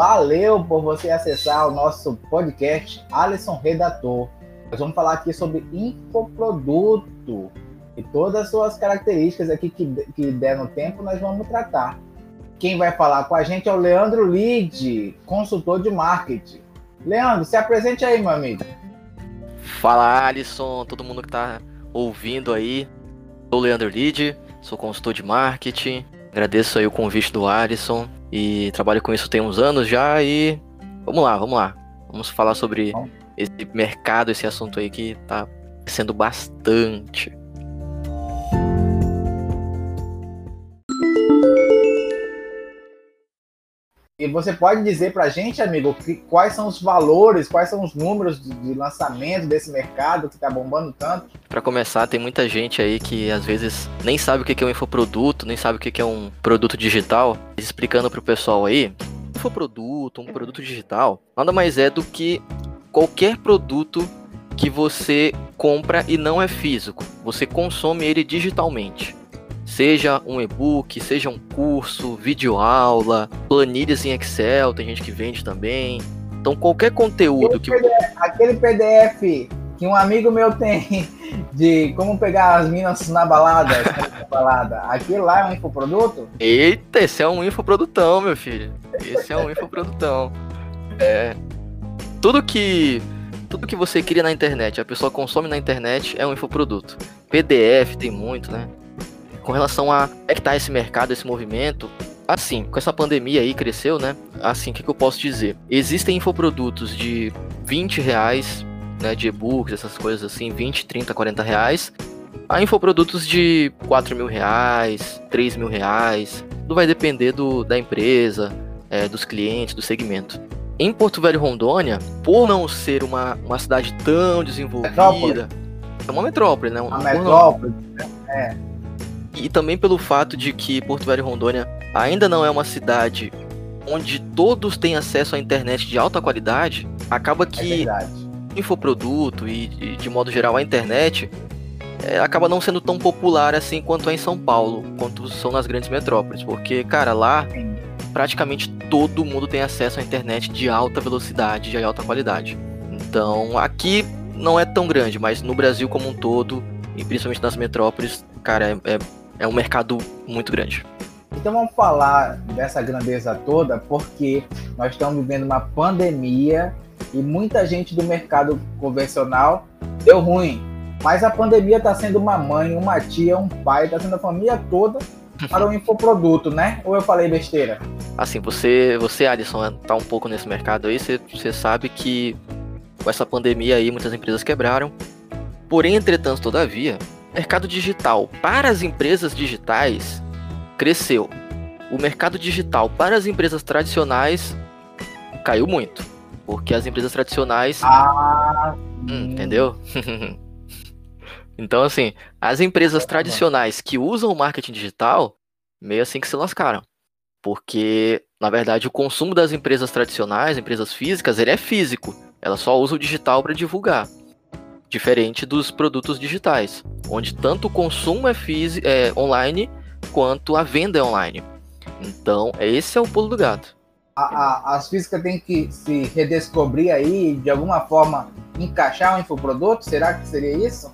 valeu por você acessar o nosso podcast Alisson Redator. Nós vamos falar aqui sobre infoproduto e todas as suas características aqui que, que der no tempo, nós vamos tratar. Quem vai falar com a gente é o Leandro Lide, consultor de marketing. Leandro, se apresente aí, meu amigo. Fala, Alisson, todo mundo que está ouvindo aí. Sou o Leandro Lide, sou consultor de marketing. Agradeço aí o convite do Alisson e trabalho com isso tem uns anos já e vamos lá, vamos lá. Vamos falar sobre esse mercado, esse assunto aí que está sendo bastante. E você pode dizer para a gente, amigo, que, quais são os valores, quais são os números de, de lançamento desse mercado que está bombando tanto? Para começar, tem muita gente aí que às vezes nem sabe o que é um infoproduto, nem sabe o que é um produto digital. Explicando para o pessoal aí, infoproduto, um produto digital, nada mais é do que qualquer produto que você compra e não é físico. Você consome ele digitalmente. Seja um e-book, seja um curso, videoaula, planilhas em Excel, tem gente que vende também. Então qualquer conteúdo aquele que. PDF, aquele PDF que um amigo meu tem de como pegar as minas na balada, na balada. Aquele lá é um infoproduto? Eita, esse é um infoprodutão, meu filho. Esse é um infoprodutão. É. Tudo que. Tudo que você cria na internet, a pessoa consome na internet, é um infoproduto. PDF tem muito, né? Com relação a é que tá esse mercado, esse movimento, assim, com essa pandemia aí cresceu, né? Assim, o que, que eu posso dizer? Existem infoprodutos de 20 reais, né? De e-books, essas coisas assim, 20, 30, 40 reais. Há infoprodutos de 4 mil reais, 3 mil reais. Tudo vai depender do, da empresa, é, dos clientes, do segmento. Em Porto Velho Rondônia, por não ser uma, uma cidade tão desenvolvida, metrópole. é uma metrópole, né? Uma metrópole, é e também pelo fato de que Porto Velho Rondônia ainda não é uma cidade onde todos têm acesso à internet de alta qualidade, acaba que é infoproduto e, e, de modo geral a internet é, acaba não sendo tão popular assim quanto é em São Paulo, quanto são nas grandes metrópoles, porque cara lá praticamente todo mundo tem acesso à internet de alta velocidade, de alta qualidade. Então aqui não é tão grande, mas no Brasil como um todo e principalmente nas metrópoles, cara, é, é é um mercado muito grande. Então vamos falar dessa grandeza toda, porque nós estamos vivendo uma pandemia e muita gente do mercado convencional deu ruim. Mas a pandemia está sendo uma mãe, uma tia, um pai, está sendo a família toda para o infoproduto, né? Ou eu falei besteira? Assim, você, você Alisson, tá um pouco nesse mercado aí, você, você sabe que com essa pandemia aí muitas empresas quebraram. Porém, entretanto, todavia, mercado digital para as empresas digitais cresceu. O mercado digital para as empresas tradicionais caiu muito. Porque as empresas tradicionais. Ah, hum, entendeu? então, assim, as empresas tradicionais que usam o marketing digital, meio assim que se lascaram. Porque, na verdade, o consumo das empresas tradicionais, empresas físicas, ele é físico. Ela só usa o digital para divulgar diferente dos produtos digitais, onde tanto o consumo é, é online quanto a venda é online. Então, esse é o pulo do gato. A, a, as físicas têm que se redescobrir aí, de alguma forma encaixar um infoproduto? Será que seria isso?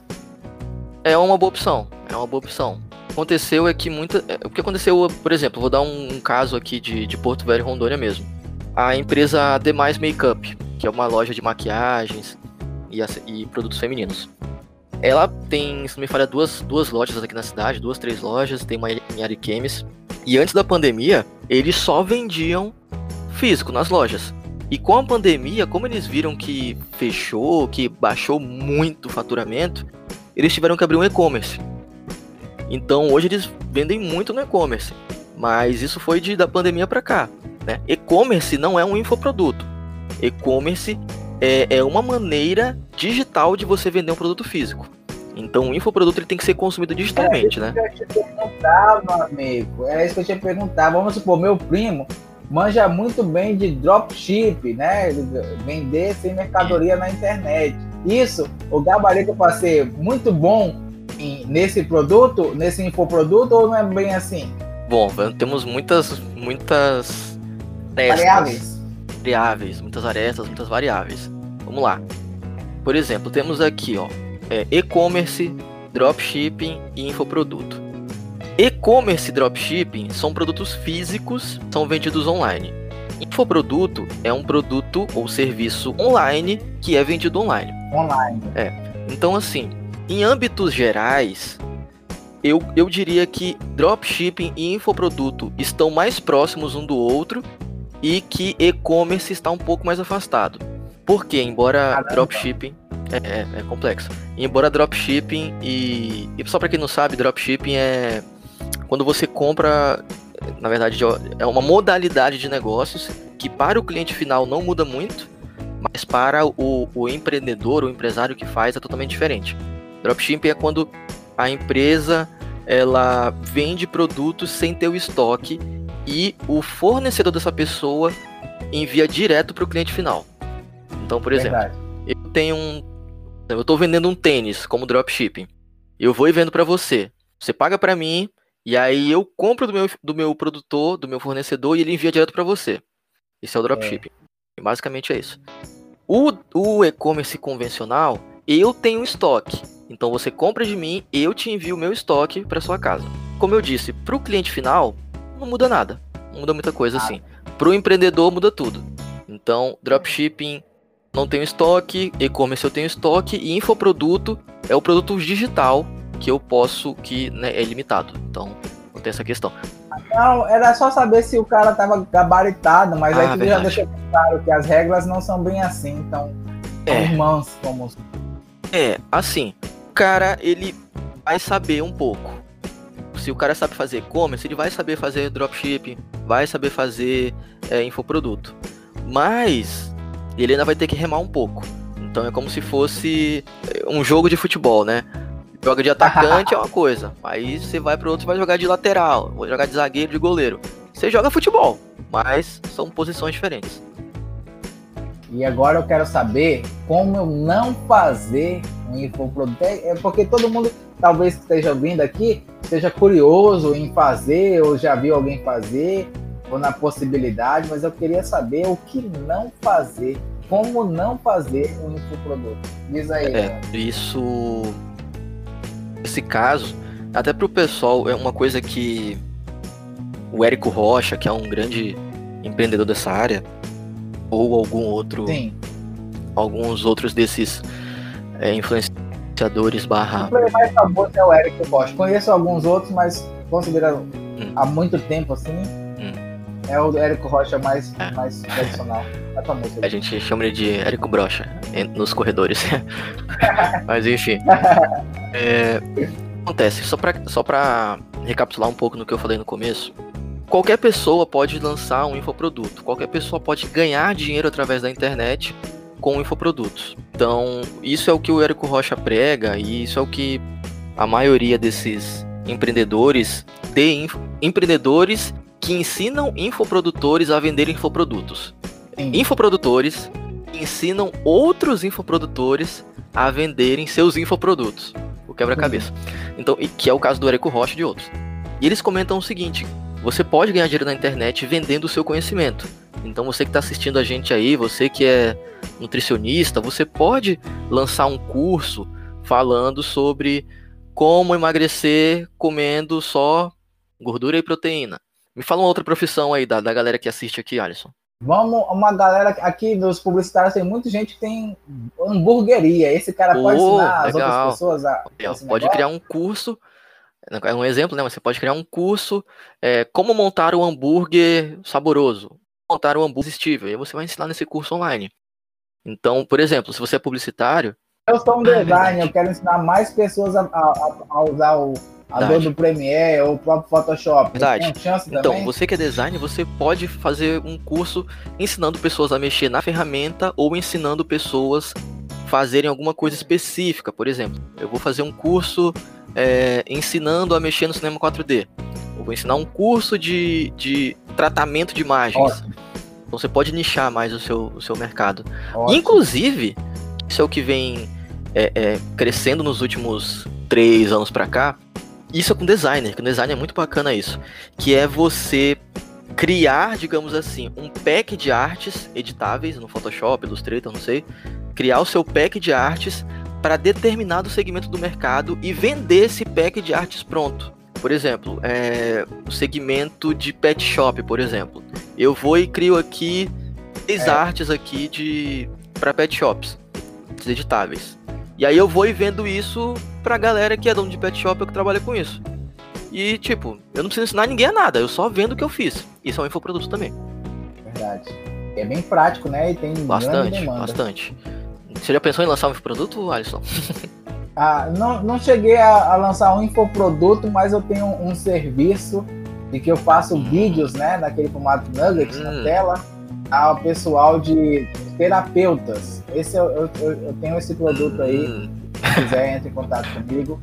É uma boa opção, é uma boa opção. Aconteceu é que muita. É, o que aconteceu, por exemplo, vou dar um, um caso aqui de, de Porto Velho Rondônia mesmo. A empresa Demais Makeup, que é uma loja de maquiagens, e, e produtos femininos. Ela tem, se não me falha, duas, duas lojas aqui na cidade, duas, três lojas, tem uma em Ariquemes. E antes da pandemia, eles só vendiam físico nas lojas. E com a pandemia, como eles viram que fechou, que baixou muito o faturamento, eles tiveram que abrir um e-commerce. Então hoje eles vendem muito no e-commerce. Mas isso foi de, da pandemia para cá. Né? E-commerce não é um infoproduto. E-commerce é, é uma maneira digital de você vender um produto físico. Então o infoproduto ele tem que ser consumido digitalmente, né? É isso que eu te perguntar, meu amigo. É isso que eu te perguntar. Vamos supor, meu primo manja muito bem de dropship, né? Vender sem mercadoria na internet. Isso, o gabarito para ser muito bom nesse produto, nesse infoproduto, ou não é bem assim? Bom, temos muitas, muitas testas. Variáveis variáveis, muitas arestas, muitas variáveis. Vamos lá. Por exemplo, temos aqui, ó, é, e-commerce, dropshipping e infoproduto. E-commerce e dropshipping são produtos físicos, são vendidos online. Infoproduto é um produto ou serviço online que é vendido online. Online. É. Então, assim, em âmbitos gerais, eu, eu diria que dropshipping e infoproduto estão mais próximos um do outro e que e-commerce está um pouco mais afastado. Porque, embora Caramba. dropshipping é, é, é, complexo. Embora dropshipping e, e só para quem não sabe, dropshipping é quando você compra, na verdade, é uma modalidade de negócios que para o cliente final não muda muito, mas para o, o empreendedor, o empresário que faz é totalmente diferente. Dropshipping é quando a empresa ela vende produtos sem ter o estoque e o fornecedor dessa pessoa envia direto para o cliente final. Então, por exemplo, Verdade. eu tenho um, eu estou vendendo um tênis como dropshipping. Eu vou e vendo para você. Você paga para mim e aí eu compro do meu, do meu produtor, do meu fornecedor e ele envia direto para você. Esse é o dropshipping. É. Basicamente é isso. O, o e-commerce convencional, eu tenho estoque. Então você compra de mim, eu te envio o meu estoque para sua casa. Como eu disse, para o cliente final, não muda nada. Não muda muita coisa assim. Para o empreendedor, muda tudo. Então, dropshipping não tenho estoque, e-commerce eu tenho estoque, e infoproduto é o produto digital que eu posso, que né, é limitado. Então, não tem essa questão. Não, era só saber se o cara tava gabaritado, mas ah, aí tu já deixou claro que as regras não são bem assim, então é. irmãos como. É, assim, o cara, ele vai saber um pouco. Se o cara sabe fazer e-commerce, ele vai saber fazer dropshipping, vai saber fazer é, infoproduto. Mas ele ainda vai ter que remar um pouco. Então é como se fosse é, um jogo de futebol, né? Joga de atacante é uma coisa. Aí você vai para outro vai jogar de lateral, vou jogar de zagueiro, de goleiro. Você joga futebol, mas são posições diferentes. E agora eu quero saber como eu não fazer um infoproduto. É, é porque todo mundo, talvez esteja ouvindo aqui, seja curioso em fazer, ou já viu alguém fazer, ou na possibilidade, mas eu queria saber o que não fazer. Como não fazer um infoproduto. Diz aí. É, isso esse caso, até para o pessoal, é uma coisa que o Érico Rocha, que é um grande empreendedor dessa área, ou algum outro. Sim. Alguns outros desses é, influenciadores barra. O mais famoso é o Érico Rocha. Conheço alguns outros, mas considero hum. há muito tempo assim. Hum. É o Érico Rocha mais, é. mais tradicional. Famoso. A gente chama ele de Érico Brocha nos corredores. mas enfim. É, acontece, só pra, só pra recapitular um pouco no que eu falei no começo, qualquer pessoa pode lançar um infoproduto, qualquer pessoa pode ganhar dinheiro através da internet com infoprodutos. Então, isso é o que o Érico Rocha prega e isso é o que a maioria desses empreendedores, de info, empreendedores que ensinam infoprodutores a vender infoprodutos. Sim. Infoprodutores que ensinam outros infoprodutores a venderem seus infoprodutos quebra-cabeça. Então, que é o caso do Érico Rocha e de outros. E eles comentam o seguinte: você pode ganhar dinheiro na internet vendendo o seu conhecimento. Então, você que está assistindo a gente aí, você que é nutricionista, você pode lançar um curso falando sobre como emagrecer comendo só gordura e proteína. Me fala uma outra profissão aí da, da galera que assiste aqui, Alisson. Vamos, uma galera aqui dos publicitários tem muita gente que tem hamburgueria. Esse cara pode ensinar legal. as outras pessoas a. pode criar um curso. É um exemplo, né? Você pode criar um curso é, como montar um hambúrguer saboroso, montar um hambúrguer irresistível. E você vai ensinar nesse curso online. Então, por exemplo, se você é publicitário. Eu sou um ah, designer, eu quero ensinar mais pessoas a, a, a usar o, a dor do Premiere ou o próprio Photoshop. Verdade. então, também? você que é designer, você pode fazer um curso ensinando pessoas a mexer na ferramenta ou ensinando pessoas fazerem alguma coisa específica. Por exemplo, eu vou fazer um curso é, ensinando a mexer no cinema 4D. Eu vou ensinar um curso de, de tratamento de imagens. Ótimo. Então você pode nichar mais o seu, o seu mercado. Ótimo. Inclusive, isso é o que vem é, é, crescendo nos últimos três anos para cá, isso é com designer, com design é muito bacana isso. Que é você criar, digamos assim, um pack de artes editáveis no Photoshop, Illustrator, não sei, criar o seu pack de artes para determinado segmento do mercado e vender esse pack de artes pronto. Por exemplo, é, o segmento de pet shop, por exemplo. Eu vou e crio aqui três é. artes aqui de para pet shops, editáveis. E aí eu vou e vendo isso pra galera que é dono de pet shop ou que trabalha com isso. E, tipo, eu não preciso ensinar ninguém a nada, eu só vendo o que eu fiz. Isso é um infoproduto também. Verdade. É bem prático, né? E tem bastante, bastante. Você já pensou em lançar um infoproduto, Alisson? ah, não, não cheguei a, a, lançar um infoproduto, mas eu tenho um, um serviço de que eu faço hum. vídeos, né, naquele formato nuggets hum. na tela, ao pessoal de terapeutas. Esse eu, eu, eu tenho esse produto aí. Hum. Se quiser, entre em contato comigo.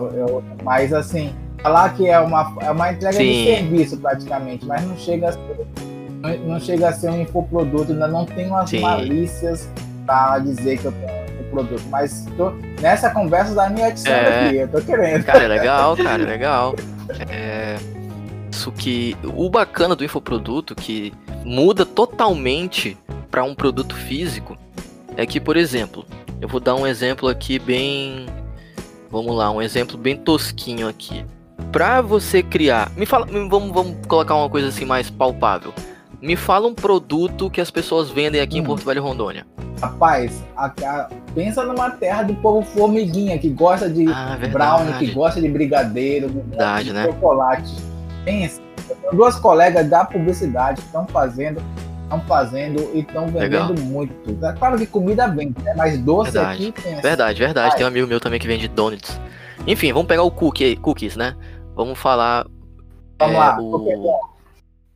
Eu, mas assim, falar que é uma, é uma entrega Sim. de serviço praticamente, mas não chega a ser, não, não chega a ser um infoproduto, ainda não tenho as Sim. malícias para dizer que eu tenho produto, mas tô, nessa conversa da minha edição é... aqui, eu tô querendo. Cara, é legal, cara, é legal. É, isso que o bacana do infoproduto que muda totalmente para um produto físico é que, por exemplo, eu vou dar um exemplo aqui bem Vamos lá, um exemplo bem tosquinho aqui. Para você criar, me fala, vamos, vamos colocar uma coisa assim mais palpável. Me fala um produto que as pessoas vendem aqui hum. em Porto Velho Rondônia. Rapaz, a, a, pensa numa terra do povo formiguinha que gosta de ah, brownie, que gosta de brigadeiro, verdade, de né? chocolate. Pensa, duas colegas da publicidade estão fazendo estão fazendo e estão vendendo Legal. muito. É claro que comida vende, né? Mas doce verdade. aqui tem. Verdade, verdade. Tem um amigo meu também que vende donuts. Enfim, vamos pegar o cookie, cookies, né? Vamos falar. Vamos é, lá. O...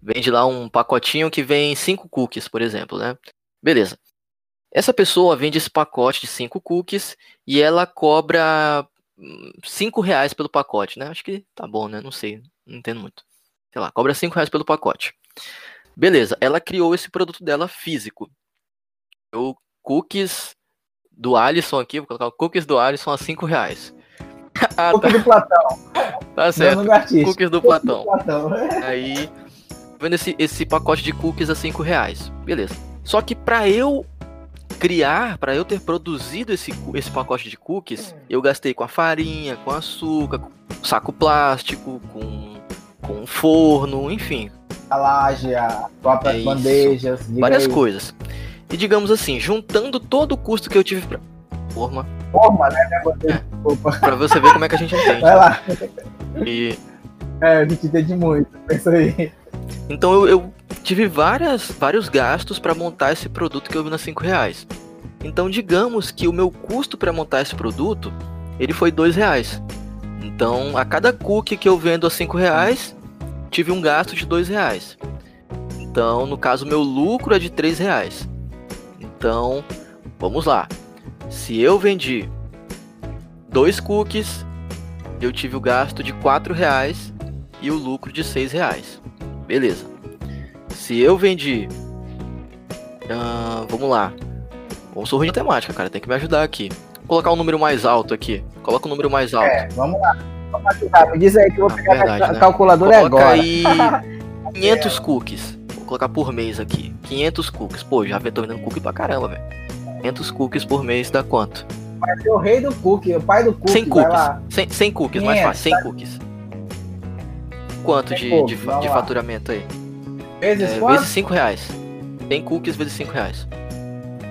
Vende lá um pacotinho que vem cinco cookies, por exemplo, né? Beleza. Essa pessoa vende esse pacote de cinco cookies e ela cobra hum, cinco reais pelo pacote, né? Acho que tá bom, né? Não sei, não entendo muito. Sei lá, cobra cinco reais pelo pacote. Beleza, ela criou esse produto dela físico. O cookies do Alisson aqui, vou colocar o cookies do Alisson a 5 reais. ah, cookies tá. do Platão. Tá certo. Cookies do Platão. Do Platão. Aí, vendo esse, esse pacote de cookies a 5 reais. Beleza. Só que para eu criar, para eu ter produzido esse, esse pacote de cookies, eu gastei com a farinha, com açúcar, com saco plástico, com, com forno, enfim, a laje, a própria é bandejas. Várias aí. coisas. E digamos assim, juntando todo o custo que eu tive pra. Forma. Forma, né? É. Pra você ver como é que a gente entende. Vai lá. E. É, a gente entende muito. Pensa aí. Então eu, eu tive várias, vários gastos para montar esse produto que eu vi nas 5 reais. Então digamos que o meu custo para montar esse produto ele foi dois reais. Então a cada cookie que eu vendo a 5 reais, tive um gasto de dois reais. Então, no caso, meu lucro é de três reais. Então, vamos lá. Se eu vendi dois cookies, eu tive o gasto de quatro reais e o lucro de seis reais. Beleza. Se eu vendi, uh, vamos lá. Vamos sorrir de temática, cara. Tem que me ajudar aqui. Vou colocar um número mais alto aqui. Coloca um número mais alto. É, vamos lá. Me diz aí que eu vou pegar Verdade, a né? calculadora Coloca agora. aí 500 cookies. Vou colocar por mês aqui. 500 cookies. Pô, já tô vendendo cookie pra caramba, velho. 500 cookies por mês dá quanto? Vai ser o rei do cookie, o pai do cookie. 100 cookies. 100, 100 cookies, 500, mais fácil. 100 tá? cookies. Quanto de, cookies, de, de faturamento aí? Vezes é, Vezes 5 reais. 100 cookies vezes 5 reais.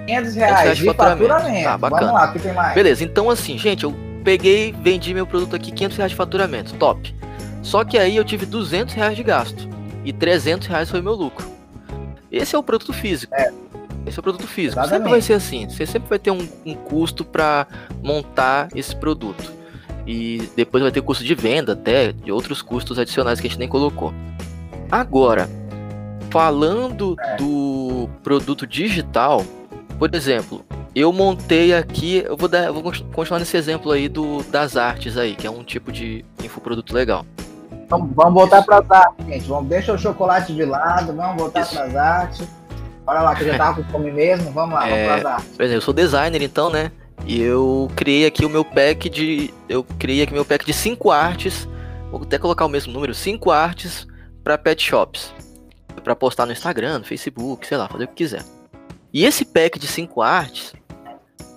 500 reais, 500 reais de, de faturamento. faturamento. Tá, bacana. Vamos lá, o que tem mais? Beleza, então assim, gente, eu peguei, vendi meu produto aqui, 500 reais de faturamento, top. Só que aí eu tive 200 reais de gasto e 300 reais foi meu lucro. Esse é o produto físico. É. Esse é o produto físico. Exatamente. Sempre vai ser assim. Você sempre vai ter um, um custo para montar esse produto. E depois vai ter custo de venda até, de outros custos adicionais que a gente nem colocou. Agora, falando do produto digital, por exemplo, eu montei aqui, eu vou, dar, eu vou continuar nesse exemplo aí do, das artes aí, que é um tipo de infoproduto legal. Vamos, vamos voltar para as artes, gente. Vamos, deixa o chocolate de lado, vamos voltar para as artes. Olha lá, que eu já tava com fome mesmo, vamos lá, é, vamos para as artes. Por exemplo, eu sou designer então, né? E eu criei aqui o meu pack de. Eu criei aqui meu pack de cinco artes. Vou até colocar o mesmo número, cinco artes para pet shops. Para postar no Instagram, no Facebook, sei lá, fazer o que quiser. E esse pack de 5 artes,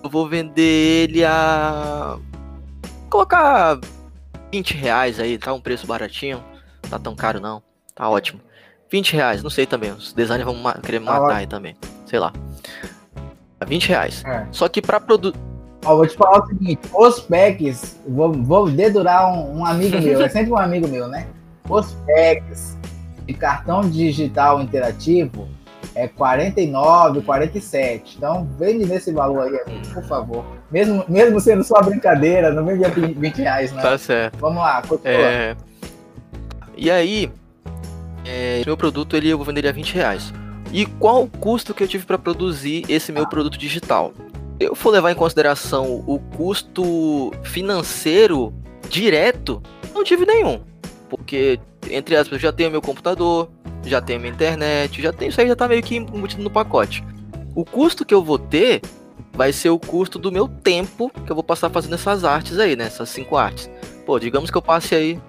eu vou vender ele a. Colocar 20 reais aí, tá um preço baratinho. Tá tão caro não. Tá ótimo. 20 reais, não sei também. Os designers vão querer me tá matar aí também. Sei lá. 20 reais. É. Só que pra produzir. Ó, vou te falar o seguinte: os packs, vou, vou dedurar um, um amigo meu, é sempre um amigo meu, né? Os packs de cartão digital interativo é 49, 47. Então, vende nesse valor aí, por favor. Mesmo, mesmo sendo só brincadeira, não vende a 20 reais, né? Tá certo. Vamos lá, continua. É... E aí, é, meu produto ele eu vou vender a 20 reais. E qual o custo que eu tive para produzir esse meu produto digital? Eu for levar em consideração o custo financeiro direto, não tive nenhum. Porque, entre aspas, eu já tenho meu computador, já tenho minha internet, já tenho isso aí, já tá meio que embutido no pacote. O custo que eu vou ter vai ser o custo do meu tempo que eu vou passar fazendo essas artes aí, né? Essas cinco artes. Pô, digamos que eu passe aí.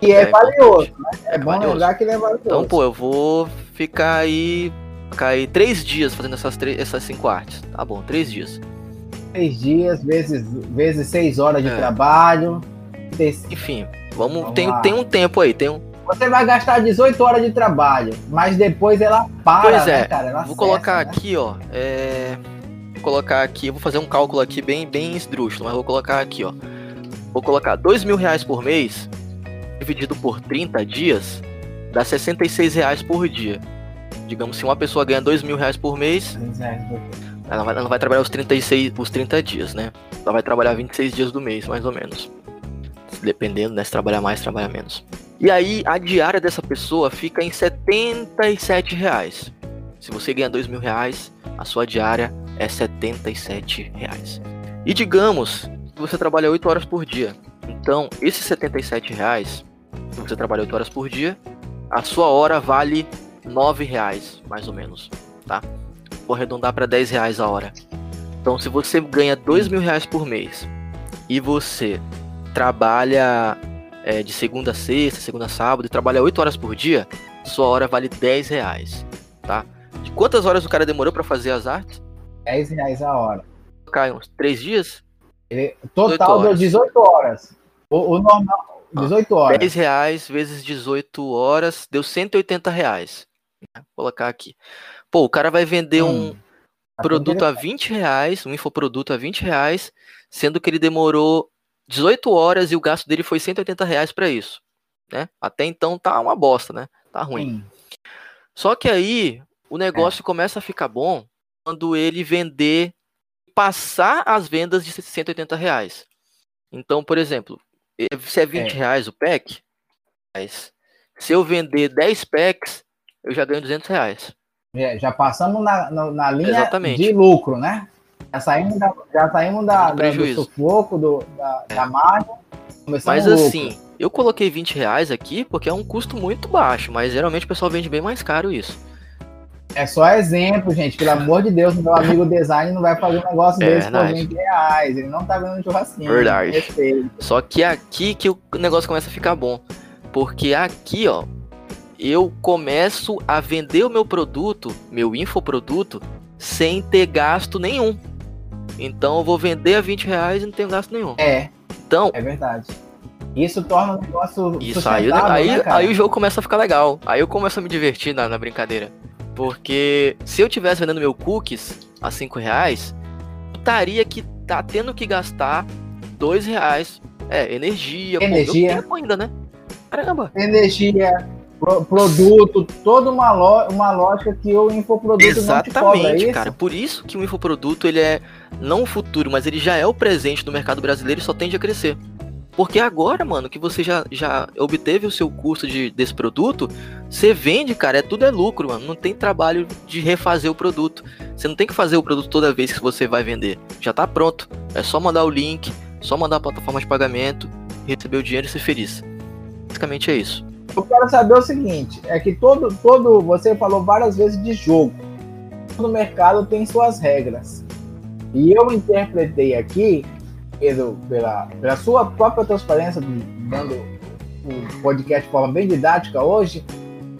E é, é valioso, né? É, é bom valioso. lembrar que ele é valioso. Então, pô, eu vou ficar aí. Ficar aí três dias fazendo essas, três, essas cinco artes. Tá bom, três dias. Três dias, vezes, vezes seis horas de é. trabalho. Enfim, vamos. vamos tem, tem um tempo aí, tem um, você vai gastar 18 horas de trabalho, mas depois ela para, pois é. Né, cara? Ela vou colocar né? aqui, ó. É... Vou colocar aqui, vou fazer um cálculo aqui bem, bem esdrúxulo, mas vou colocar aqui, ó. Vou colocar 2 mil reais por mês, dividido por 30 dias, dá 66 reais por dia. Digamos, se uma pessoa ganha 2 mil reais por mês, ela vai, ela vai trabalhar os 36, os 30 dias, né? Ela vai trabalhar 26 dias do mês, mais ou menos. Dependendo, né? Se trabalhar mais, trabalhar menos. E aí a diária dessa pessoa fica em 77 reais. Se você ganha 2 mil reais, a sua diária é 77 reais. E digamos que você trabalha 8 horas por dia. Então, esses 77 reais, se você trabalha 8 horas por dia, a sua hora vale 9 reais, mais ou menos, tá? Vou arredondar para 10 reais a hora. Então, se você ganha 2 mil reais por mês e você trabalha é, de segunda a sexta, segunda a sábado, e trabalha 8 horas por dia, sua hora vale 10 reais, tá? De quantas horas o cara demorou para fazer as artes? 10 reais a hora. Cai uns 3 dias? Ele, total deu 18 horas. O, o normal, 18 horas. 10 reais vezes 18 horas deu 180 reais. Vou colocar aqui. Pô, o cara vai vender hum. um produto a 20 reais, um infoproduto a 20 reais, sendo que ele demorou 18 horas e o gasto dele foi 180 reais para isso. Né? Até então tá uma bosta, né? Tá ruim. Sim. Só que aí o negócio é. começa a ficar bom quando ele vender, passar as vendas de 180 reais. Então, por exemplo, se é 20 é. reais o pack, mas se eu vender 10 packs, eu já ganho 200 reais. É, já passamos na, na, na linha Exatamente. de lucro, né? Já saímos da, já saímos da, da do sufoco, do, da, é. da margem. Mas assim, eu coloquei 20 reais aqui porque é um custo muito baixo, mas geralmente o pessoal vende bem mais caro isso. É só exemplo, gente. Pelo amor de Deus, meu amigo design não vai fazer um negócio é, desse por 20 reais. Ele não tá vendo churrasquinho. Verdade. Só que é aqui que o negócio começa a ficar bom. Porque aqui, ó, eu começo a vender o meu produto, meu infoproduto, sem ter gasto nenhum. Então eu vou vender a 20 reais e não tenho gasto nenhum. É. Então. É verdade. Isso torna o negócio. Isso aí, aí, né, aí o jogo começa a ficar legal. Aí eu começo a me divertir na, na brincadeira. Porque se eu tivesse vendendo meu cookies a 5 reais, estaria que tá tendo que gastar 2 reais. É, energia, energia. Pô, ainda, né? Caramba. Energia, Pro, produto, toda uma, lo, uma lógica que o infoproduto Exatamente, não cobra, é cara. Por isso que o infoproduto ele é não o futuro, mas ele já é o presente do mercado brasileiro e só tende a crescer. Porque agora, mano, que você já, já obteve o seu custo de, desse produto, você vende, cara, é tudo é lucro, mano. Não tem trabalho de refazer o produto. Você não tem que fazer o produto toda vez que você vai vender. Já tá pronto. É só mandar o link, só mandar a plataforma de pagamento, receber o dinheiro e ser feliz. Basicamente é isso. Eu quero saber o seguinte, é que todo, todo, você falou várias vezes de jogo. Todo mercado tem suas regras. E eu interpretei aqui, pelo, pela, pela sua própria transparência, dando o podcast de forma bem didática hoje,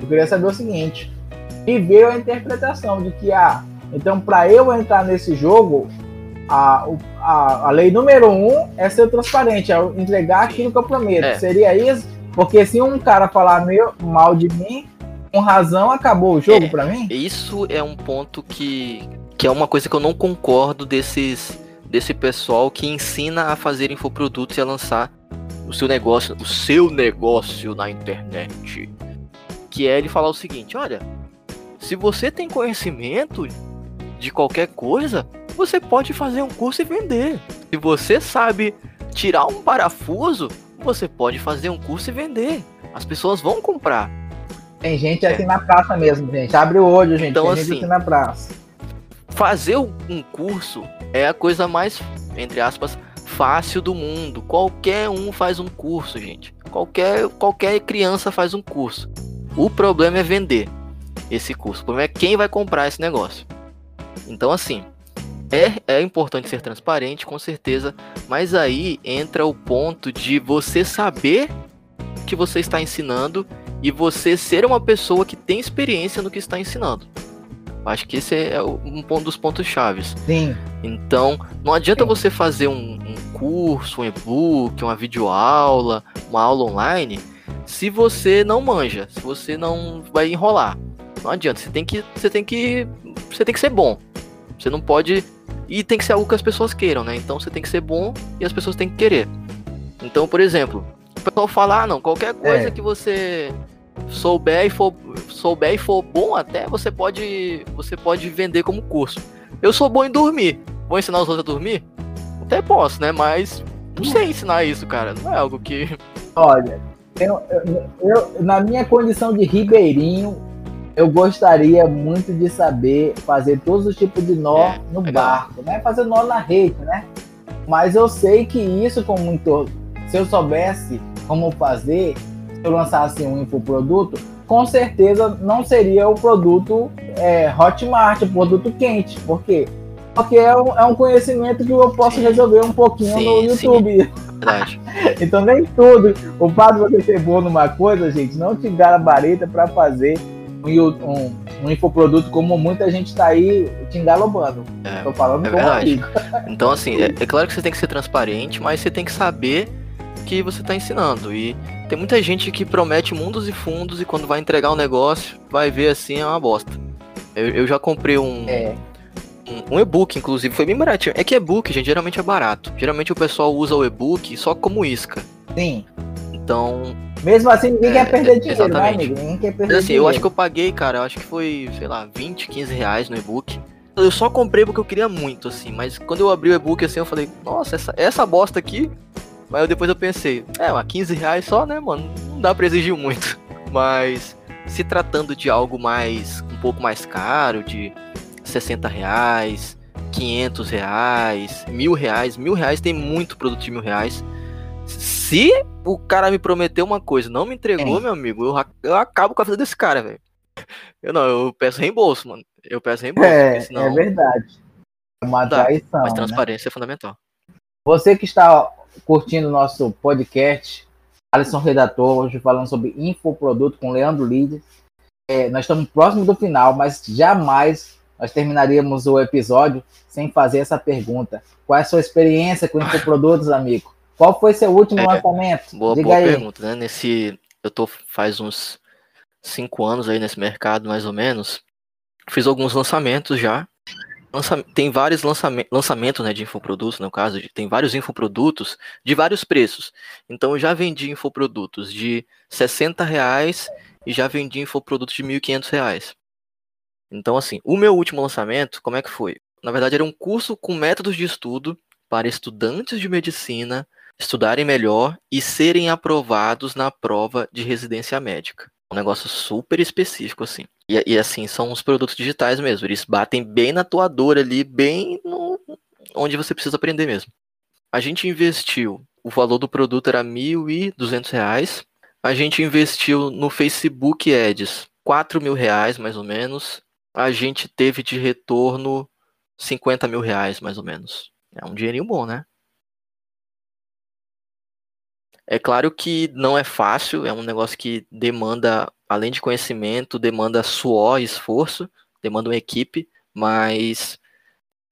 eu queria saber o seguinte. E veio a interpretação de que, ah, então para eu entrar nesse jogo, a, a, a lei número um é ser transparente, é entregar aquilo que eu prometo. É. Seria isso? Porque se um cara falar meu, mal de mim, com razão, acabou o jogo é, para mim? Isso é um ponto que, que é uma coisa que eu não concordo desses desse pessoal que ensina a fazer infoprodutos e a lançar o seu negócio, o seu negócio na internet. Que é ele falar o seguinte, olha, se você tem conhecimento de qualquer coisa, você pode fazer um curso e vender. Se você sabe tirar um parafuso, você pode fazer um curso e vender. As pessoas vão comprar. Tem gente aqui é. na praça mesmo, gente. Abre o olho, gente. Então, Tem assim, aqui na praça. Fazer um curso é a coisa mais, entre aspas, fácil do mundo. Qualquer um faz um curso, gente. Qualquer, qualquer criança faz um curso. O problema é vender esse curso. O problema é quem vai comprar esse negócio. Então, assim, é, é importante ser transparente, com certeza, mas aí entra o ponto de você saber que você está ensinando e você ser uma pessoa que tem experiência no que está ensinando. Acho que esse é um dos pontos chaves. Sim. Então, não adianta Sim. você fazer um, um curso, um e-book, uma videoaula, uma aula online, se você não manja, se você não vai enrolar. Não adianta, você tem que, você tem que, você tem que ser bom. Você não pode e tem que ser algo que as pessoas queiram, né? Então você tem que ser bom e as pessoas têm que querer. Então, por exemplo, o pessoal fala, ah, não, qualquer coisa é. que você souber e for souber e for bom até, você pode você pode vender como curso. Eu sou bom em dormir. Vou ensinar os outros a dormir? Até posso, né? Mas não sei ensinar isso, cara. Não é algo que Olha, eu, eu, eu na minha condição de ribeirinho, eu gostaria muito de saber fazer todos os tipos de nó é, no legal. barco, né? Fazer nó na rede, né? Mas eu sei que isso, como muito, se eu soubesse como fazer, se eu lançasse um infoproduto, com certeza não seria o produto é, Hotmart, o produto quente. Por quê? Porque é um, é um conhecimento que eu posso resolver um pouquinho sim, no YouTube. Sim. Então nem tudo. O fato de você ser bom numa coisa, gente, não te gabarita para fazer um, um, infoproduto como muita gente está aí te engalobando. É, Tô falando é verdade. Então, assim, é, é, claro que você tem que ser transparente, mas você tem que saber que você está ensinando. E tem muita gente que promete mundos e fundos e quando vai entregar um negócio, vai ver assim, é uma bosta. Eu, eu já comprei um. É. Um, um e-book, inclusive, foi bem baratinho. É que e-book, gente, geralmente é barato. Geralmente o pessoal usa o e-book só como isca. Sim. Então, mesmo assim, ninguém é, quer perder dinheiro, exatamente. né, amigo? Ninguém quer perder assim, dinheiro. Eu acho que eu paguei, cara, eu acho que foi, sei lá, 20, 15 reais no e-book. Eu só comprei porque eu queria muito, assim, mas quando eu abri o e-book, assim, eu falei, nossa, essa, essa bosta aqui. Mas depois eu pensei, é, mas 15 reais só, né, mano? Não dá pra exigir muito. Mas se tratando de algo mais, um pouco mais caro, de 60 reais, 500 reais, mil reais, mil reais tem muito produto de mil reais. Se o cara me prometeu uma coisa, não me entregou, é. meu amigo, eu, eu acabo com a vida desse cara, velho. Eu não, eu peço reembolso, mano. Eu peço reembolso. É, senão... é verdade. É uma traição. Mas né? transparência né? é fundamental. Você que está curtindo o nosso podcast, Alisson Redator, hoje falando sobre infoproduto com Leandro Líder. É, nós estamos próximo do final, mas jamais nós terminaríamos o episódio sem fazer essa pergunta. Qual é a sua experiência com infoprodutos, amigo? Qual foi seu último é, lançamento? Boa, Diga boa aí. pergunta, né? Nesse, eu tô faz uns cinco anos aí nesse mercado, mais ou menos. Fiz alguns lançamentos já. Lança, tem vários lançame, lançamentos né, de infoprodutos, no caso, tem vários infoprodutos de vários preços. Então eu já vendi infoprodutos de 60 reais e já vendi infoprodutos de 1.500 reais. Então, assim, o meu último lançamento, como é que foi? Na verdade, era um curso com métodos de estudo para estudantes de medicina estudarem melhor e serem aprovados na prova de residência médica. Um negócio super específico, assim. E, e assim, são os produtos digitais mesmo. Eles batem bem na tua dor ali, bem no, onde você precisa aprender mesmo. A gente investiu, o valor do produto era R$ 1.200. A gente investiu no Facebook Ads R$ mil reais, mais ou menos. A gente teve de retorno 50 mil reais, mais ou menos. É um dinheirinho bom, né? É claro que não é fácil, é um negócio que demanda além de conhecimento, demanda suor e esforço, demanda uma equipe, mas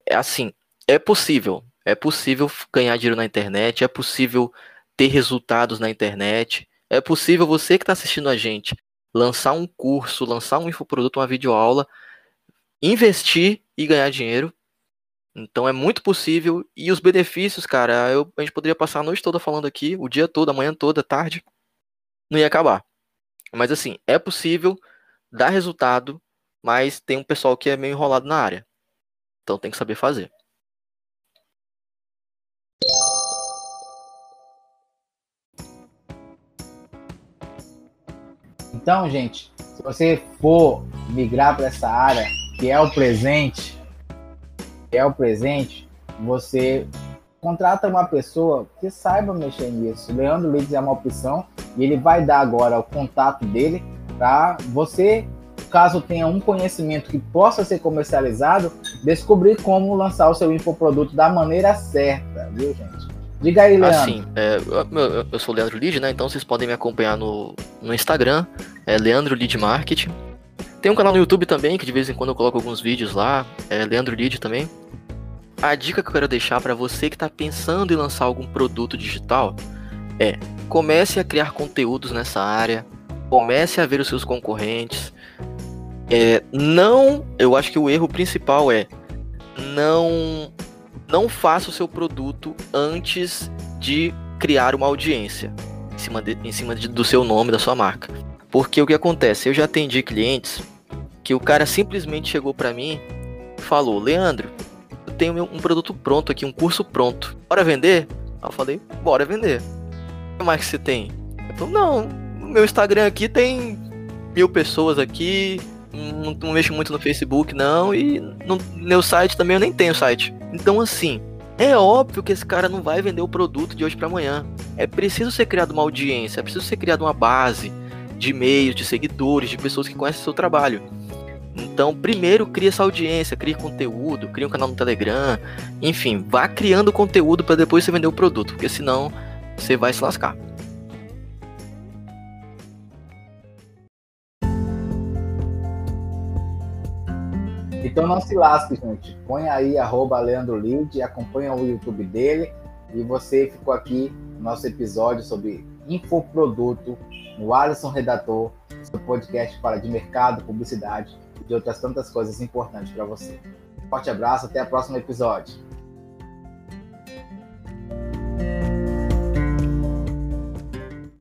é assim, é possível. É possível ganhar dinheiro na internet, é possível ter resultados na internet, é possível você que está assistindo a gente lançar um curso, lançar um infoproduto, uma videoaula, investir e ganhar dinheiro. Então é muito possível. E os benefícios, cara, eu, a gente poderia passar a noite toda falando aqui, o dia todo, a manhã toda, tarde, não ia acabar. Mas assim, é possível, dá resultado, mas tem um pessoal que é meio enrolado na área. Então tem que saber fazer. Então, gente, se você for migrar para essa área, que é o presente, é o presente, você contrata uma pessoa que saiba mexer nisso. Leandro Leeds é uma opção e ele vai dar agora o contato dele para você, caso tenha um conhecimento que possa ser comercializado, descobrir como lançar o seu infoproduto da maneira certa, viu, gente? Diga aí, Leandro. Assim, é, eu, eu, sou o Leandro Lead, né? Então vocês podem me acompanhar no, no Instagram, é Leandro Lead Marketing. Tem um canal no YouTube também, que de vez em quando eu coloco alguns vídeos lá, é Leandro Lead também. A dica que eu quero deixar para você que está pensando em lançar algum produto digital é comece a criar conteúdos nessa área, comece a ver os seus concorrentes. É, não, eu acho que o erro principal é não não faça o seu produto antes de criar uma audiência em cima, de, em cima de, do seu nome, da sua marca. Porque o que acontece? Eu já atendi clientes que o cara simplesmente chegou para mim e falou: Leandro, eu tenho um produto pronto aqui, um curso pronto. Bora vender? eu falei: Bora vender. O que mais que você tem? Eu falei: Não, meu Instagram aqui tem mil pessoas aqui, não, não, mexo muito no Facebook, não, e no meu site também eu nem tenho site. Então, assim, é óbvio que esse cara não vai vender o produto de hoje para amanhã. É preciso ser criado uma audiência, é preciso ser criada uma base de e-mails, de seguidores, de pessoas que conhecem o seu trabalho. Então, primeiro cria essa audiência, cria conteúdo, cria um canal no Telegram, enfim, vá criando conteúdo para depois você vender o produto, porque senão você vai se lascar. Então não se lasque, gente. Põe aí arroba Leandro Lid, acompanha o YouTube dele e você ficou aqui no nosso episódio sobre infoproduto no Alisson Redator, seu podcast para de mercado, publicidade de outras tantas coisas importantes para você. Forte abraço, até o próximo episódio.